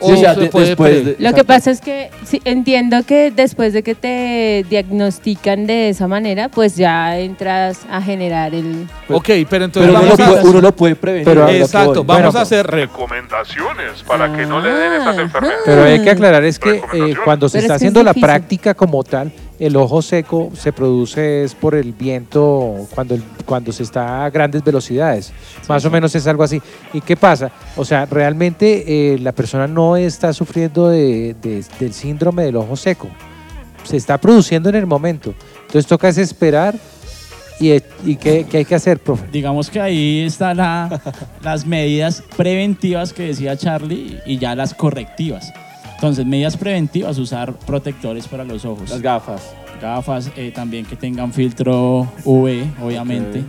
Sí, o sea, se de- puede después pre? de- Lo que pasa es que sí, entiendo que después de que te diagnostican de esa manera, pues ya entras a generar el... Ok, pero entonces Pero uno lo puede- uno lo puede prevenir, Pero, exacto, vamos Bueno, a hacer recomendaciones para que no le den esas enfermedades. Pero hay que aclarar es que eh, cuando se Pero está es que es haciendo la práctica como tal, el ojo seco se produce es por el viento cuando, cuando se está a grandes velocidades. Más o menos es algo así. ¿Y qué pasa? O sea, realmente eh, la persona no está sufriendo de- de- del síndrome del ojo seco. Se está produciendo en el momento. Entonces toca es esperar y, y ¿qué, qué hay que hacer, profe? Digamos que ahí están la, las medidas preventivas que decía Charlie y ya las correctivas. Entonces, medidas preventivas, usar protectores para los ojos. Las gafas. Gafas, eh, también que tengan filtro UV, obviamente.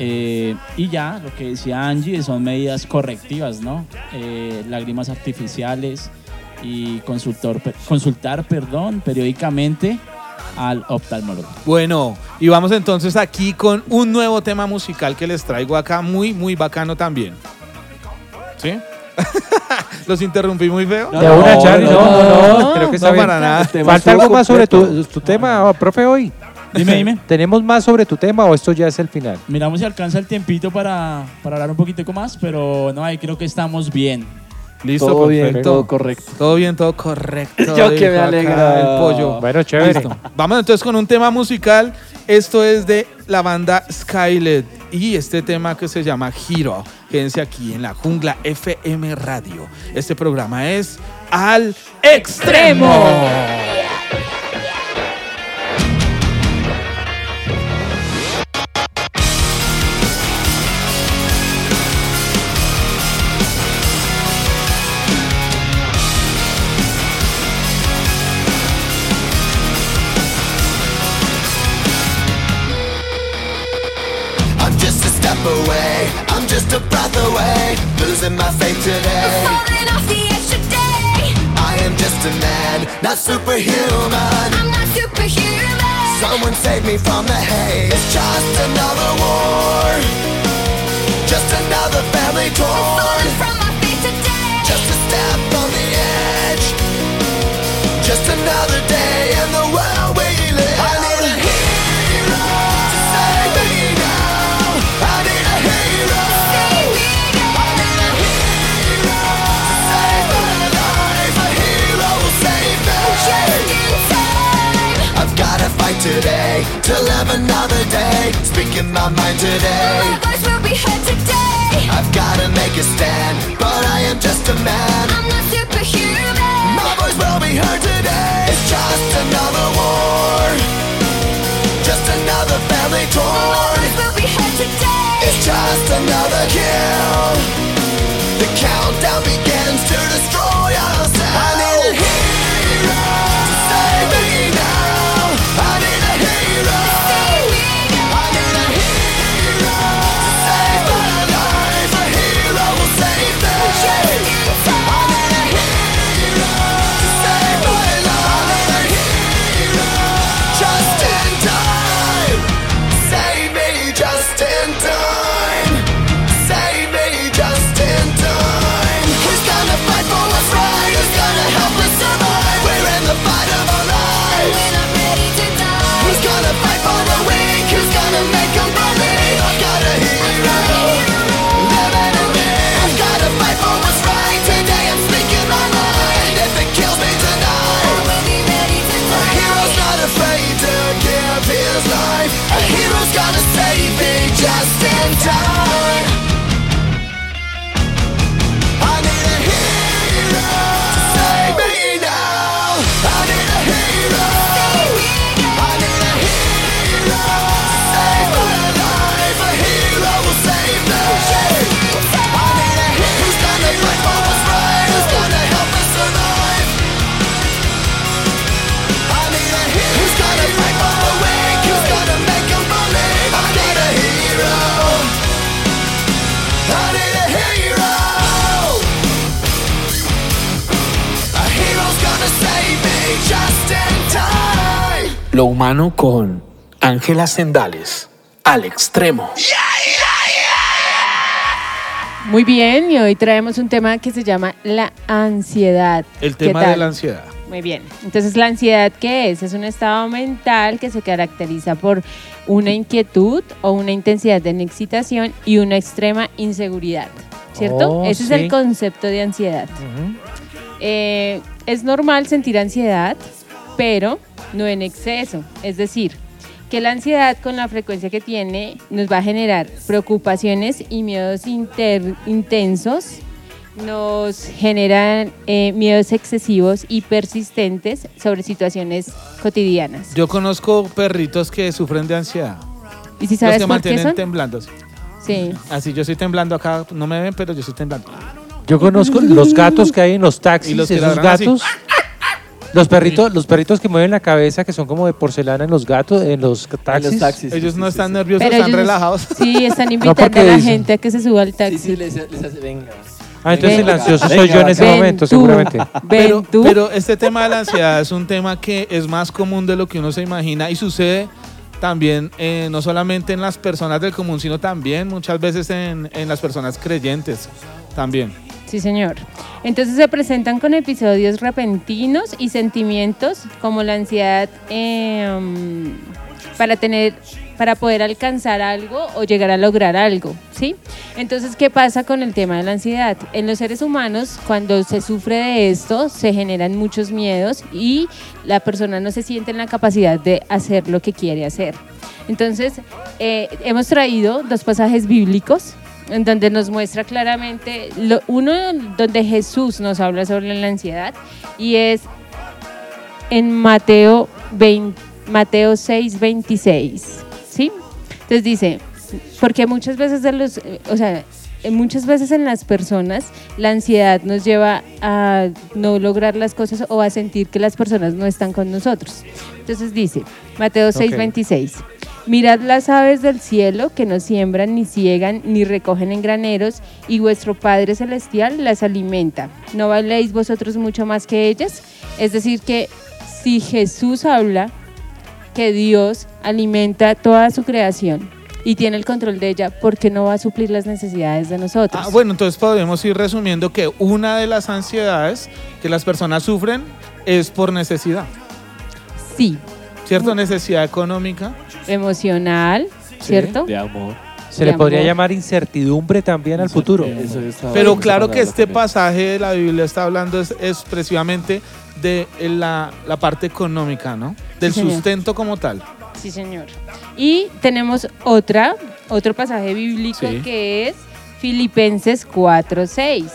Eh, y ya, lo que decía Angie, son medidas correctivas, ¿no? Eh, lágrimas artificiales y consultor, consultar perdón, periódicamente al oftalmólogo. Bueno, y vamos entonces aquí con un nuevo tema musical que les traigo acá, muy, muy bacano también. ¿Sí? ¿Los interrumpí muy feo? De una, Charlie, no, no, no, creo que está no bien. para nada. Falta algo más sobre tu, tu tema, oh, profe, hoy. Dime, dime. ¿Tenemos más sobre tu tema o esto ya es el final? Miramos si alcanza el tiempito para, para hablar un poquito más, pero no, ahí creo que estamos bien. Listo, Todo bien, todo correcto. Todo bien, todo correcto. Yo que dijo me acá alegra. El pollo. Bueno, chévere. Listo. Vamos entonces con un tema musical. Esto es de la banda Skylet y este tema que se llama Hero. Quédense aquí en la Jungla FM Radio. Este programa es Al Extremo. Just a breath away, losing my faith today. Falling off the edge today. I am just a man, not superhuman. I'm not superhuman. Someone save me from the haze. It's just another war, just another family torn. from my faith today. Just a step on the edge, just another day today. My voice will be heard today. I've gotta make a stand, but I am just a man. I'm not superhuman. My voice will be heard today. It's just another war. Just another family torn. will be heard today. It's just another kill. The countdown begins just in time. Lo humano con Ángela Sendales. Al extremo. Muy bien, y hoy traemos un tema que se llama la ansiedad. El ¿Qué tema de la ansiedad. Muy bien. Entonces, ¿la ansiedad qué es? Es un estado mental que se caracteriza por una inquietud o una intensidad de excitación y una extrema inseguridad. ¿Cierto? Oh, Ese sí. es el concepto de ansiedad. Eh, es normal sentir ansiedad, pero no en exceso. Es decir, que la ansiedad con la frecuencia que tiene nos va a generar preocupaciones y miedos inter- intensos, nos generan eh, miedos excesivos y persistentes sobre situaciones cotidianas. Yo conozco perritos que sufren de ansiedad. ¿Y si Los sabes que por qué mantienen son? temblando. sí. Sí. Así, yo estoy temblando acá, no me ven, pero yo estoy temblando. Yo conozco los gatos que hay en los taxis, Y los que esos ladran así. gatos. Los perritos, los perritos que mueven la cabeza, que son como de porcelana en los gatos, en los taxis. Ellos no están nerviosos, Pero están ellos- relajados. Sí, están invitando a la dicen- gente a que se suba al taxi. venga. Ah, entonces el ansioso soy yo en ese momento, tú. seguramente. Pero, este tema de la ansiedad es un tema que es más común de lo que uno se imagina y sucede también eh, no solamente en las personas del común, sino también muchas veces en, en las personas creyentes también. Sí, señor. Entonces se presentan con episodios repentinos y sentimientos como la ansiedad mm, para tener, para poder alcanzar algo o llegar a lograr algo, ¿sí? Entonces, ¿qué pasa con el tema de la ansiedad? En los seres humanos, cuando se sufre de esto, se generan muchos miedos y la persona no se siente en la capacidad de hacer lo que quiere hacer. Entonces, eh, hemos traído dos pasajes bíblicos en donde nos muestra claramente, lo- uno donde Jesús nos habla sobre la ansiedad y es en Mateo, 20 Mateo 6, 26, ¿sí? Entonces dice, porque muchas veces de los, o sea, muchas veces en las personas la ansiedad nos lleva a no lograr las cosas o a sentir que las personas no están con nosotros. Entonces dice, Mateo 6, Ok. 26. Mirad las aves del cielo que no siembran, ni ciegan, ni recogen en graneros, y vuestro Padre Celestial las alimenta. ¿No valéis vosotros mucho más que ellas? Es decir, que si Jesús habla que Dios alimenta toda su creación y tiene el control de ella, ¿por qué no va a suplir las necesidades de nosotros? Ah, bueno, entonces podemos ir resumiendo que una de las ansiedades que las personas sufren es por necesidad. Sí, ¿Cierto? Necesidad económica. emocional, ¿cierto? De amor. Se le de podría amor. llamar incertidumbre también al futuro. Pero claro que este pasaje de la Biblia está hablando es, es precisamente de la, la parte económica, ¿no? Del señor. sustento como tal. Sí, señor. Y tenemos otra, otro pasaje bíblico Sí. que es Filipenses 4:6,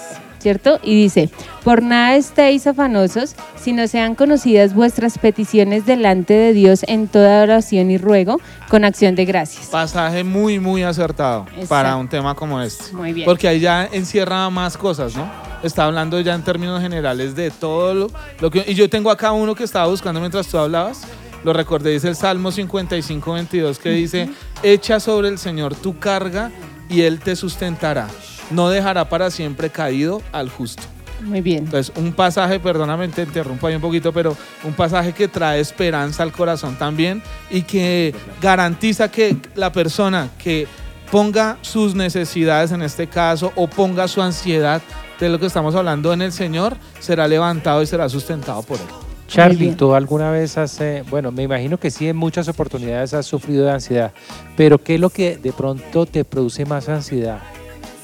¿cierto? Y dice, por nada estéis afanosos, sino sean conocidas vuestras peticiones delante de Dios en toda oración y ruego, con acción de gracias. Pasaje muy, muy acertado Exacto. para un tema como este. Muy bien. Porque ahí ya encierra más cosas, ¿no? Está hablando ya en términos generales de todo lo, lo que... Y yo tengo acá uno que estaba buscando mientras tú hablabas. Lo recordé, dice el Salmo 55, 22, que dice, echa sobre el Señor tu carga y Él te sustentará. No dejará para siempre caído al justo. Muy bien. Entonces, un pasaje, perdóname, te interrumpo ahí un poquito, pero un pasaje que trae esperanza al corazón también y que garantiza que la persona que ponga sus necesidades en este caso o ponga su ansiedad de lo que estamos hablando en el Señor, será levantado y será sustentado por Él. Charlie. ¿tú alguna vez has, eh, bueno, me imagino que sí en muchas oportunidades has sufrido de ansiedad, pero ¿qué es lo que de pronto te produce más ansiedad?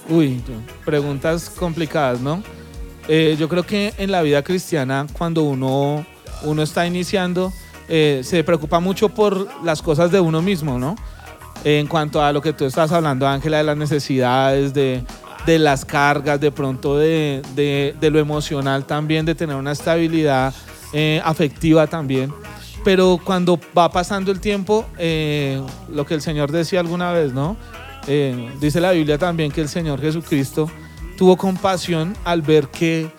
Uy, preguntas complicadas, ¿no? Eh, yo creo que en la vida cristiana, cuando uno, uno está iniciando, eh, se preocupa mucho por las cosas de uno mismo, ¿no? En cuanto a lo que tú estás hablando, Ángela, de las necesidades, de, de las cargas, de pronto de, de- lo emocional también, de tener una estabilidad eh, afectiva también. Pero cuando va pasando el tiempo, lo que el Señor decía alguna vez, ¿no? Eh, dice la Biblia también que el Señor Jesucristo tuvo compasión al ver que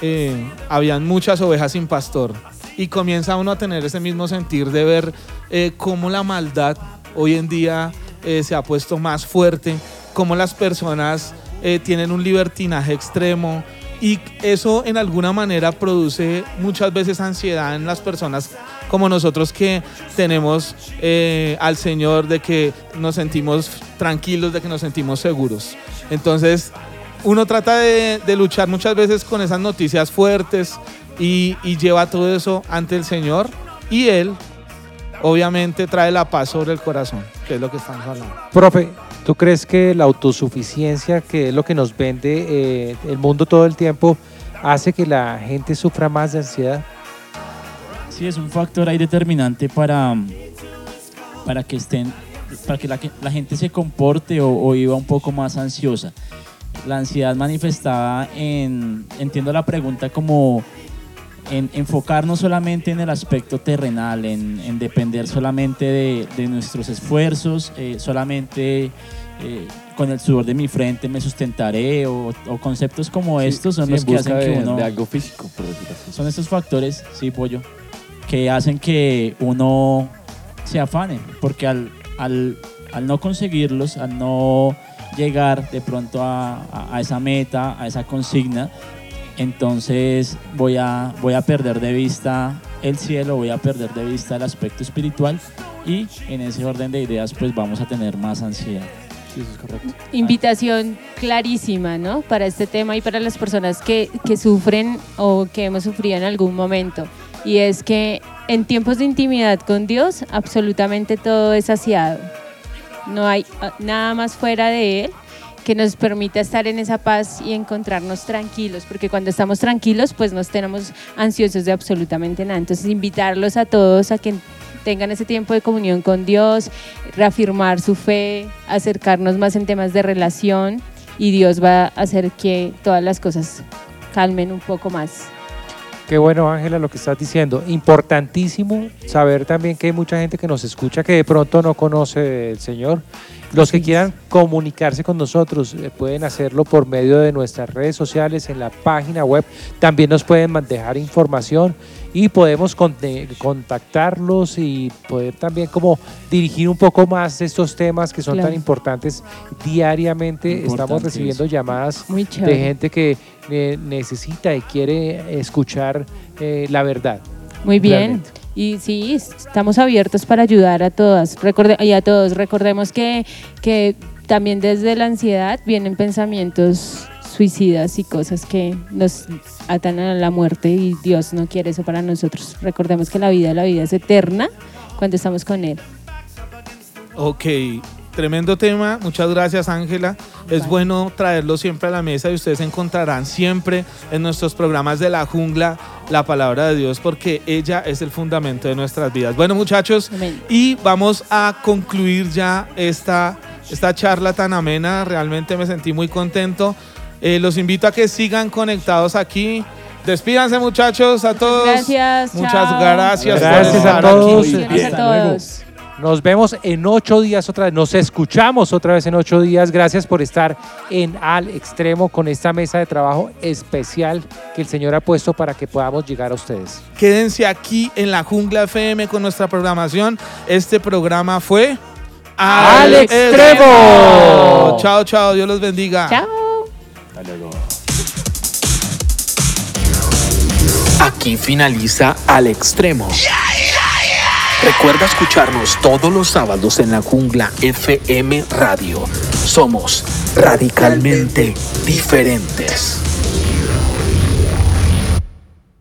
eh, habían muchas ovejas sin pastor. Y comienza uno a tener ese mismo sentir de ver eh, cómo la maldad hoy en día eh, se ha puesto más fuerte, cómo las personas tienen un libertinaje extremo y eso en alguna manera produce muchas veces ansiedad en las personas como nosotros que tenemos eh, al Señor, de que nos sentimos tranquilos, de que nos sentimos seguros. Entonces, uno trata de, luchar muchas veces con esas noticias fuertes y, y lleva todo eso ante el Señor y Él obviamente trae la paz sobre el corazón, que es lo que estamos hablando. Profe, ¿tú crees que la autosuficiencia, que es lo que nos vende eh, el mundo todo el tiempo, hace que la gente sufra más de ansiedad? Sí, es un factor ahí determinante para, para que estén, para que la, gente se comporte o, o viva un poco más ansiosa. La ansiedad manifestada en, entiendo la pregunta como en enfocarnos solamente en el aspecto terrenal, en, en depender solamente de, de nuestros esfuerzos, eh, solamente eh, con el sudor de mi frente me sustentaré o, o conceptos como estos son sí, los que hacen que uno de algo físico, por decirlo así. son estos factores, sí, pollo, que hacen que uno se afane, porque al, al, al no conseguirlos, al no llegar de pronto a, a- a esa meta, a esa consigna, entonces voy a, voy a perder de vista el cielo, voy a perder de vista el aspecto espiritual y en ese orden de ideas pues vamos a tener más ansiedad. Sí, eso es correcto. Invitación clarísima, ¿no? Para este tema y para las personas que, que sufren o que hemos sufrido en algún momento. Y es que en tiempos de intimidad con Dios, absolutamente todo es saciado. No hay ah, nada más fuera de Él que nos permita estar en esa paz y encontrarnos tranquilos, porque cuando estamos tranquilos, pues no tenemos ansiosos de absolutamente nada. Entonces, invitarlos a todos a que tengan ese tiempo de comunión con Dios, reafirmar su fe, acercarnos más en temas de relación y Dios va a hacer que todas las cosas calmen un poco más. Qué bueno, Ángela, lo que estás diciendo. Importantísimo saber también que hay mucha gente que nos escucha que de pronto no conoce el Señor. Los que quieran comunicarse con nosotros eh, pueden hacerlo por medio de nuestras redes sociales, en la página web. También nos pueden dejar información y podemos contactarlos y poder también como dirigir un poco más estos temas que son Claro. tan importantes diariamente. Estamos recibiendo eso. llamadas de gente que eh, necesita y quiere escuchar eh, la verdad. Muy bien. Realmente. Y sí, estamos abiertos para ayudar a todas y a todos. Recordemos que, que también desde la ansiedad vienen pensamientos suicidas y cosas que nos atan a la muerte y Dios no quiere eso para nosotros. Recordemos que la vida, la vida es eterna cuando estamos con Él. Ok, tremendo tema. Muchas gracias, Ángela. Es Vale. bueno traerlo siempre a la mesa y ustedes encontrarán siempre en nuestros programas de la jungla la palabra de Dios porque ella es el fundamento de nuestras vidas. Bueno, muchachos, Amén. y vamos a concluir ya esta, esta charla tan amena. Realmente me sentí muy contento. Eh, los invito a que sigan conectados aquí. Despídanse, muchachos, a todos. Gracias. Muchas chao. gracias. por Gracias a estar todos. aquí. Bendiciones a todos. Nos vemos en ocho días otra vez. Nos escuchamos otra vez en ocho días. Gracias por estar en Al Extremo con esta mesa de trabajo especial que el Señor ha puesto para que podamos llegar a ustedes. Quédense aquí en la Jungla FM con nuestra programación. Este programa fue ¡Al Extremo! Chao, chao. Dios los bendiga. Chao. Hasta luego. Aquí finaliza Al Extremo. Recuerda escucharnos todos los sábados en la jungla FM Radio. Somos radicalmente diferentes.